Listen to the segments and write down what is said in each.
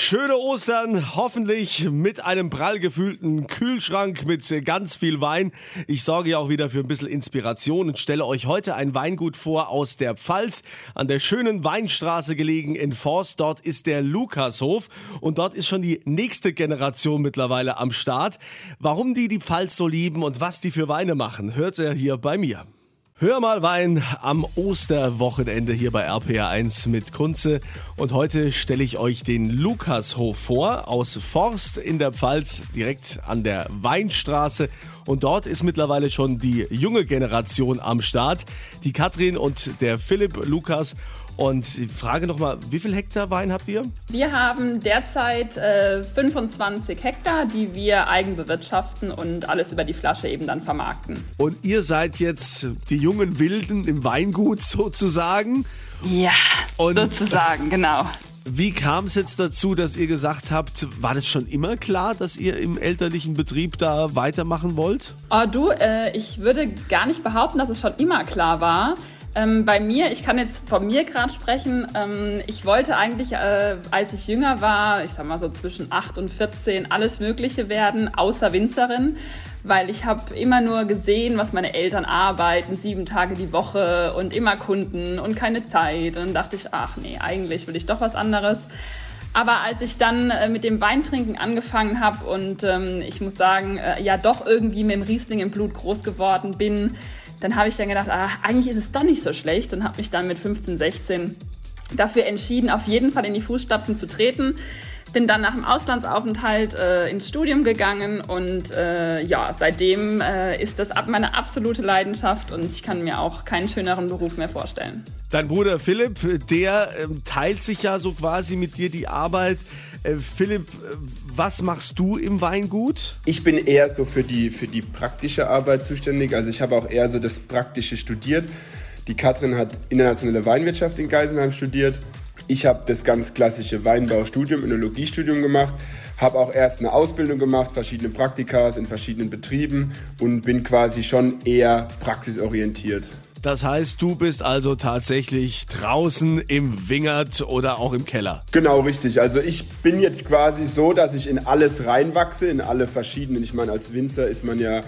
Schöne Ostern, hoffentlich mit einem prall gefühlten Kühlschrank mit ganz viel Wein. Ich sorge ja auch wieder für ein bisschen Inspiration und stelle euch heute ein Weingut vor aus der Pfalz, an der schönen Weinstraße gelegen in Forst. Dort ist der Lukashof und dort ist schon die nächste Generation mittlerweile am Start. Warum die die Pfalz so lieben und was die für Weine machen, hört ihr hier bei mir. Hör mal Wein am Osterwochenende hier bei RPR1 mit Kunze. Und heute stelle ich euch den Lukashof vor aus Forst in der Pfalz, direkt an der Weinstraße. Und dort ist mittlerweile schon die junge Generation am Start. Die Katrin und der Philipp Lukas. Und ich frage nochmal, wie viel Hektar Wein habt ihr? Wir haben derzeit äh, 25 Hektar, die wir eigen bewirtschaften und alles über die Flasche eben dann vermarkten. Und ihr seid jetzt die jungen Wilden im Weingut sozusagen? Ja, und sozusagen, genau. Wie kam es jetzt dazu, dass ihr gesagt habt, war das schon immer klar, dass ihr im elterlichen Betrieb da weitermachen wollt? Oh, du, äh, ich würde gar nicht behaupten, dass es schon immer klar war. Ähm, bei mir, ich kann jetzt von mir gerade sprechen, ähm, ich wollte eigentlich, äh, als ich jünger war, ich sag mal so zwischen 8 und 14, alles Mögliche werden, außer Winzerin, weil ich habe immer nur gesehen, was meine Eltern arbeiten, sieben Tage die Woche und immer Kunden und keine Zeit. Und dann dachte ich, ach nee, eigentlich will ich doch was anderes. Aber als ich dann äh, mit dem Weintrinken angefangen habe und ähm, ich muss sagen, äh, ja doch irgendwie mit dem Riesling im Blut groß geworden bin, dann habe ich dann gedacht, ah, eigentlich ist es doch nicht so schlecht und habe mich dann mit 15, 16 dafür entschieden, auf jeden Fall in die Fußstapfen zu treten. Bin dann nach dem Auslandsaufenthalt äh, ins Studium gegangen und äh, ja, seitdem äh, ist das meine absolute Leidenschaft und ich kann mir auch keinen schöneren Beruf mehr vorstellen. Dein Bruder Philipp, der ähm, teilt sich ja so quasi mit dir die Arbeit. Äh, Philipp, äh, was machst du im Weingut? Ich bin eher so für die, für die praktische Arbeit zuständig. Also ich habe auch eher so das Praktische studiert. Die Katrin hat internationale Weinwirtschaft in Geisenheim studiert. Ich habe das ganz klassische Weinbaustudium, Önologiestudium gemacht, habe auch erst eine Ausbildung gemacht, verschiedene Praktikas in verschiedenen Betrieben und bin quasi schon eher praxisorientiert. Das heißt, du bist also tatsächlich draußen im Wingert oder auch im Keller. Genau, richtig. Also ich bin jetzt quasi so, dass ich in alles reinwachse, in alle verschiedenen. Ich meine, als Winzer ist man ja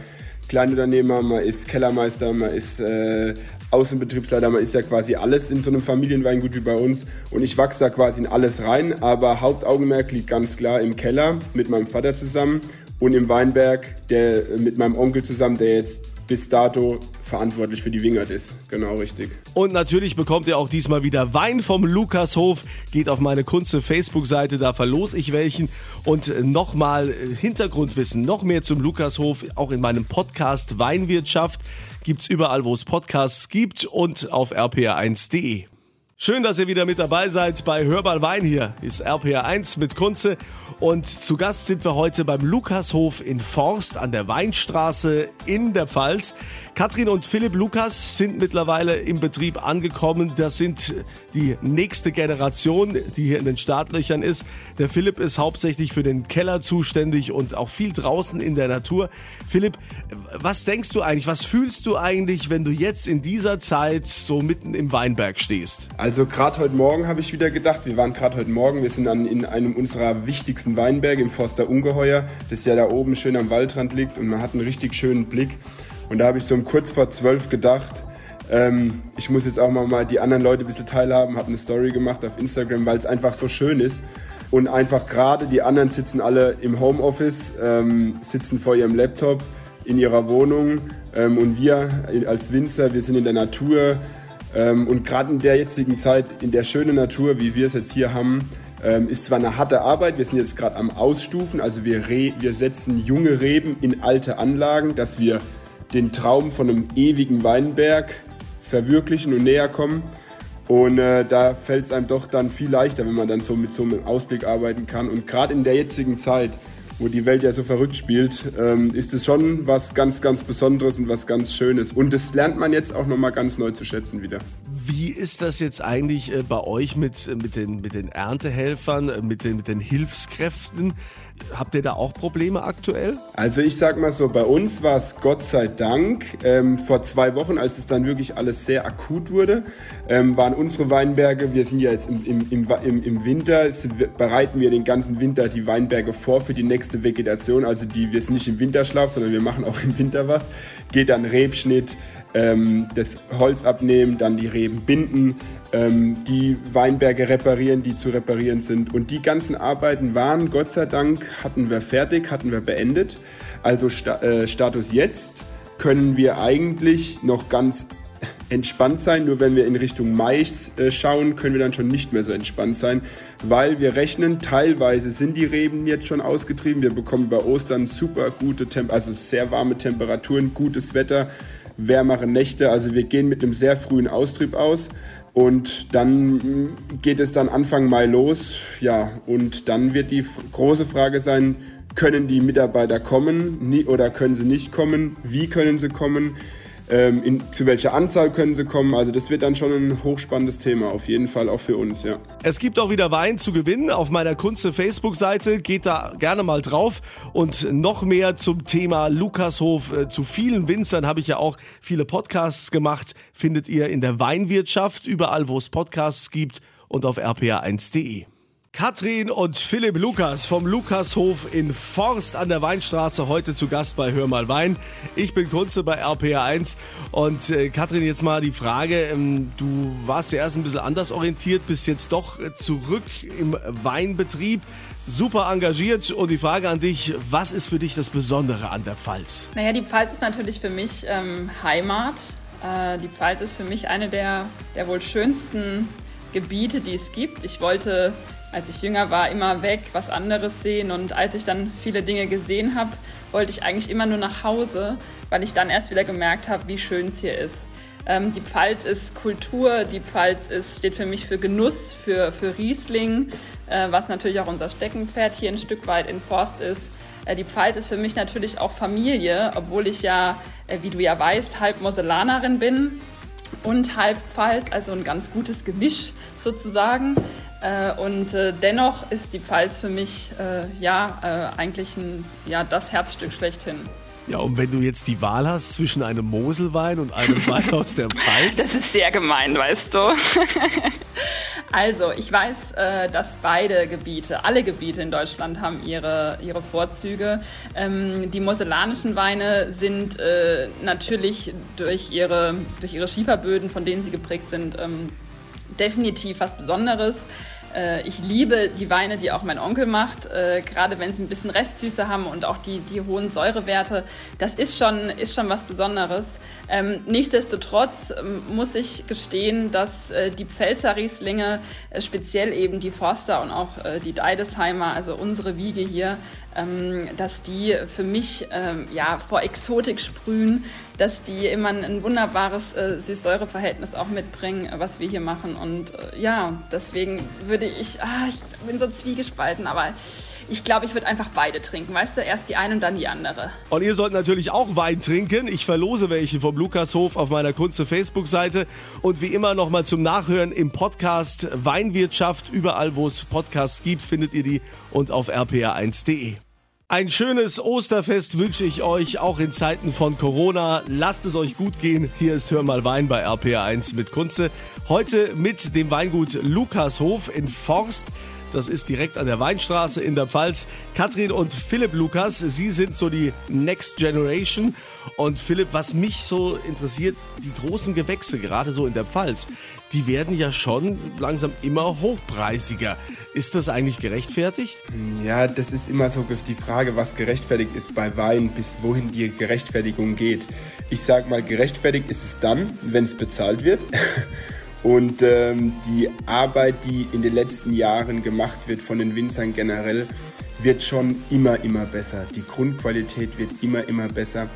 Kleinunternehmer, man ist Kellermeister, man ist äh, Außenbetriebsleiter, man ist ja quasi alles in so einem Familienweingut wie bei uns. Und ich wachse da quasi in alles rein, aber Hauptaugenmerk liegt ganz klar im Keller mit meinem Vater zusammen und im Weinberg der, mit meinem Onkel zusammen, der jetzt bis dato verantwortlich für die Wingert ist. Genau richtig. Und natürlich bekommt ihr auch diesmal wieder Wein vom Lukashof. Geht auf meine Kunze Facebook-Seite, da verlose ich welchen. Und nochmal Hintergrundwissen, noch mehr zum Lukashof, auch in meinem Podcast Weinwirtschaft. Gibt es überall, wo es Podcasts gibt und auf rpa1.de. Schön, dass ihr wieder mit dabei seid bei Hörbar Wein hier. Ist RPR1 mit Kunze. Und zu Gast sind wir heute beim Lukashof in Forst an der Weinstraße in der Pfalz. Katrin und Philipp Lukas sind mittlerweile im Betrieb angekommen. Das sind die nächste Generation, die hier in den Startlöchern ist. Der Philipp ist hauptsächlich für den Keller zuständig und auch viel draußen in der Natur. Philipp, was denkst du eigentlich, was fühlst du eigentlich, wenn du jetzt in dieser Zeit so mitten im Weinberg stehst? Also gerade heute Morgen habe ich wieder gedacht, wir waren gerade heute Morgen, wir sind an, in einem unserer wichtigsten Weinberge im Forster Ungeheuer, das ja da oben schön am Waldrand liegt und man hat einen richtig schönen Blick. Und da habe ich so um kurz vor zwölf gedacht, ähm, ich muss jetzt auch mal, mal die anderen Leute ein bisschen teilhaben, habe eine Story gemacht auf Instagram, weil es einfach so schön ist. Und einfach gerade die anderen sitzen alle im Homeoffice, ähm, sitzen vor ihrem Laptop in ihrer Wohnung ähm, und wir als Winzer, wir sind in der Natur und gerade in der jetzigen Zeit, in der schönen Natur, wie wir es jetzt hier haben, ähm, ist zwar eine harte Arbeit, wir sind jetzt gerade am Ausstufen, also wir, wir setzen junge Reben in alte Anlagen, dass wir den Traum von einem ewigen Weinberg verwirklichen und näher kommen. Und äh, da fällt es einem doch dann viel leichter, wenn man dann so mit so einem Ausblick arbeiten kann. Und gerade in der jetzigen Zeit, wo die Welt ja so verrückt spielt, ähm, ist es schon was ganz, ganz Besonderes und was ganz Schönes. Und das lernt man jetzt auch nochmal ganz neu zu schätzen wieder. Wie ist das jetzt eigentlich äh, bei euch mit, äh, mit, den, mit den Erntehelfern, äh, mit den, mit den Hilfskräften? Habt ihr da auch Probleme aktuell? Also ich sag mal so, bei uns war es Gott sei Dank ähm, vor zwei Wochen, als es dann wirklich alles sehr akut wurde, ähm, waren unsere Weinberge, wir sind ja jetzt im, im, im, im Winter, bereiten wir den ganzen Winter die Weinberge vor für die nächste Vegetation. Also die, wir sind nicht im Winterschlaf, sondern wir machen auch im Winter was. Geht dann Rebschnitt, ähm, das Holz abnehmen, dann die Reben binden, ähm, die Weinberge reparieren, die zu reparieren sind. Und die ganzen Arbeiten waren, Gott sei Dank, hatten wir fertig, hatten wir beendet. Also Sta äh, Status jetzt können wir eigentlich noch ganz entspannt sein. Nur wenn wir in Richtung Mai äh, schauen, können wir dann schon nicht mehr so entspannt sein, weil wir rechnen, teilweise sind die Reben jetzt schon ausgetrieben. Wir bekommen bei Ostern super gute, Temp also sehr warme Temperaturen, gutes Wetter wärmere Nächte. Also wir gehen mit einem sehr frühen Austrieb aus. Und dann geht es dann Anfang Mai los. Ja, und dann wird die große Frage sein, können die Mitarbeiter kommen oder können sie nicht kommen? Wie können sie kommen? Ähm, in, zu welcher Anzahl können sie kommen. Also das wird dann schon ein hochspannendes Thema, auf jeden Fall auch für uns, ja. Es gibt auch wieder Wein zu gewinnen auf meiner Kunze Facebook-Seite. Geht da gerne mal drauf. Und noch mehr zum Thema Lukashof. Äh, zu vielen Winzern habe ich ja auch viele Podcasts gemacht. Findet ihr in der Weinwirtschaft, überall wo es Podcasts gibt und auf rpa1.de. Katrin und Philipp Lukas vom Lukashof in Forst an der Weinstraße heute zu Gast bei Hör mal Wein. Ich bin Kunze bei RPA1 und äh, Katrin, jetzt mal die Frage, ähm, du warst ja erst ein bisschen anders orientiert, bist jetzt doch zurück im Weinbetrieb, super engagiert und die Frage an dich, was ist für dich das Besondere an der Pfalz? Naja, die Pfalz ist natürlich für mich ähm, Heimat. Äh, die Pfalz ist für mich eine der, der wohl schönsten Gebiete, die es gibt. Ich wollte als ich jünger war, immer weg, was anderes sehen. Und als ich dann viele Dinge gesehen habe, wollte ich eigentlich immer nur nach Hause, weil ich dann erst wieder gemerkt habe, wie schön es hier ist. Ähm, die Pfalz ist Kultur, die Pfalz ist, steht für mich für Genuss, für, für Riesling, äh, was natürlich auch unser Steckenpferd hier ein Stück weit in Forst ist. Äh, die Pfalz ist für mich natürlich auch Familie, obwohl ich ja, äh, wie du ja weißt, halb Moselanerin bin und halb Pfalz, also ein ganz gutes Gemisch sozusagen. Äh, und äh, dennoch ist die Pfalz für mich äh, ja eigentlich ein, ja, das Herzstück schlechthin. Ja, und wenn du jetzt die Wahl hast zwischen einem Moselwein und einem Wein aus der Pfalz? Das ist sehr gemein, weißt du. also, ich weiß, dass beide Gebiete, alle Gebiete in Deutschland haben ihre, ihre Vorzüge. Ähm, die mosellanischen Weine sind natürlich durch ihre, durch ihre Schieferböden, von denen sie geprägt sind, ähm, definitiv was Besonderes. Äh, ich liebe die Weine, die auch mein Onkel macht, äh, gerade wenn sie ein bisschen Restsüße haben und auch die, die hohen Säurewerte. Das ist schon, ist schon was Besonderes. Ähm, nichtsdestotrotz ähm, muss ich gestehen, dass äh, die Pfälzer Rieslinge, speziell eben die Forster und auch die Deidesheimer, also unsere Wiege hier, dass die für mich ähm, ja, vor Exotik sprühen, dass die immer ein wunderbares äh, Süß-Säure-Verhältnis auch mitbringen, was wir hier machen. Und äh, ja, deswegen würde ich, ah, ich bin so zwiegespalten, aber ich glaube, ich würde einfach beide trinken. Weißt du, erst die eine und dann die andere. Und ihr sollt natürlich auch Wein trinken. Ich verlose welche vom Lukashof auf meiner Kunze Facebook-Seite. Und wie immer nochmal zum Nachhören im Podcast Weinwirtschaft. Überall, wo es Podcasts gibt, findet ihr die und auf rpa1.de. Ein schönes Osterfest wünsche ich euch, auch in Zeiten von Corona. Lasst es euch gut gehen. Hier ist Hör mal Wein bei RPA1 mit Kunze. Heute mit dem Weingut Lukashof in Forst. Das ist direkt an der Weinstraße in der Pfalz. Katrin und Philipp Lukas, Sie sind so die Next Generation. Und Philipp, was mich so interessiert, die großen Gewächse, gerade so in der Pfalz, die werden ja schon langsam immer hochpreisiger. Ist das eigentlich gerechtfertigt? Ja, das ist immer so die Frage, was gerechtfertigt ist bei Wein, bis wohin die Gerechtfertigung geht. Ich sag mal, gerechtfertigt ist es dann, wenn es bezahlt wird. Und ähm, die Arbeit, die in den letzten Jahren gemacht wird von den Winzern generell, wird schon immer, immer besser. Die Grundqualität wird immer, immer besser.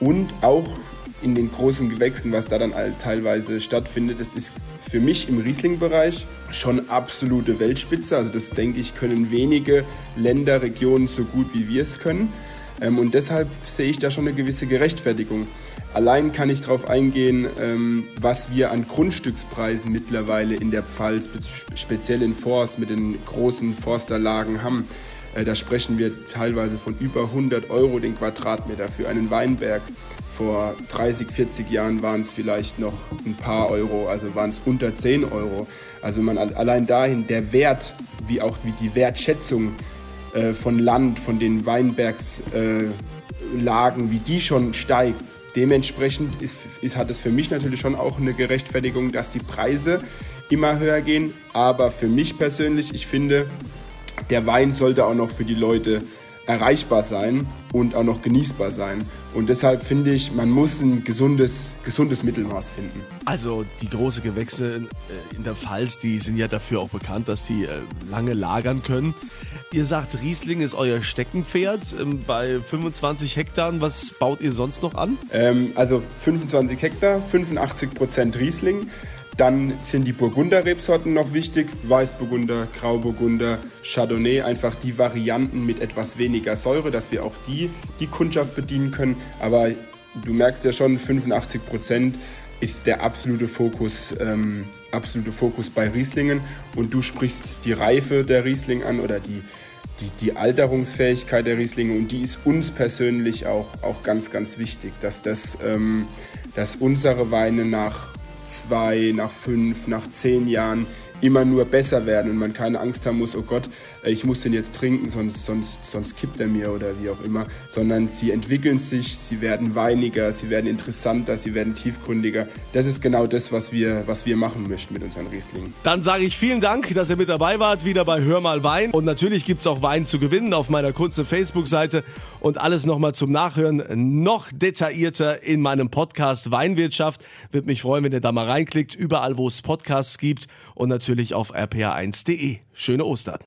Und auch in den großen Gewächsen, was da dann teilweise stattfindet, das ist für mich im Riesling-Bereich schon absolute Weltspitze. Also das denke ich, können wenige Länder, Regionen so gut wie wir es können. Ähm, und deshalb sehe ich da schon eine gewisse Gerechtfertigung. Allein kann ich darauf eingehen, ähm, was wir an Grundstückspreisen mittlerweile in der Pfalz, speziell in Forst mit den großen Forsterlagen haben. Äh, da sprechen wir teilweise von über 100 Euro den Quadratmeter für einen Weinberg. Vor 30, 40 Jahren waren es vielleicht noch ein paar Euro, also waren es unter 10 Euro. Also man allein dahin der Wert, wie auch wie die Wertschätzung äh, von Land, von den Weinbergslagen, äh, wie die schon steigt. Dementsprechend ist, ist, hat es für mich natürlich schon auch eine Gerechtfertigung, dass die Preise immer höher gehen. Aber für mich persönlich, ich finde, der Wein sollte auch noch für die Leute erreichbar sein und auch noch genießbar sein. Und deshalb finde ich, man muss ein gesundes, gesundes Mittelmaß finden. Also die große Gewächse äh, in der Pfalz, die sind ja dafür auch bekannt, dass die lange lagern können. Ihr sagt, Riesling ist euer Steckenpferd ähm, bei 25 Hektar. Was baut ihr sonst noch an? Ähm, also 25 Hektar, 85 Prozent Riesling. Dann sind die Burgunder-Rebsorten noch wichtig. Weißburgunder, Grauburgunder, Chardonnay. Einfach die Varianten mit etwas weniger Säure, dass wir auch die, die Kundschaft bedienen können. Aber du merkst ja schon, 85 Prozent ist der absolute Fokus, ähm, absolute Fokus bei Rieslingen. Und du sprichst die Reife der Riesling an oder die, die, die Alterungsfähigkeit der Rieslinge. Und die ist uns persönlich auch, auch ganz, ganz wichtig, dass, das, ähm, dass unsere Weine nach zwei, nach fünf, nach zehn Jahren immer nur besser werden und man keine Angst haben muss, oh Gott, ich muss den jetzt trinken, sonst, sonst, sonst kippt er mir oder wie auch immer, sondern sie entwickeln sich, sie werden weiniger, sie werden interessanter, sie werden tiefgründiger. Das ist genau das, was wir, was wir machen möchten mit unseren Rieslingen. Dann sage ich vielen Dank, dass ihr mit dabei wart, wieder bei Hör mal Wein. Und natürlich gibt es auch Wein zu gewinnen auf meiner kurzen Facebook-Seite und alles nochmal zum Nachhören noch detaillierter in meinem Podcast Weinwirtschaft. Würde mich freuen, wenn ihr da mal reinklickt, überall wo es Podcasts gibt und natürlich auf rpa1.de. Schöne Ostern.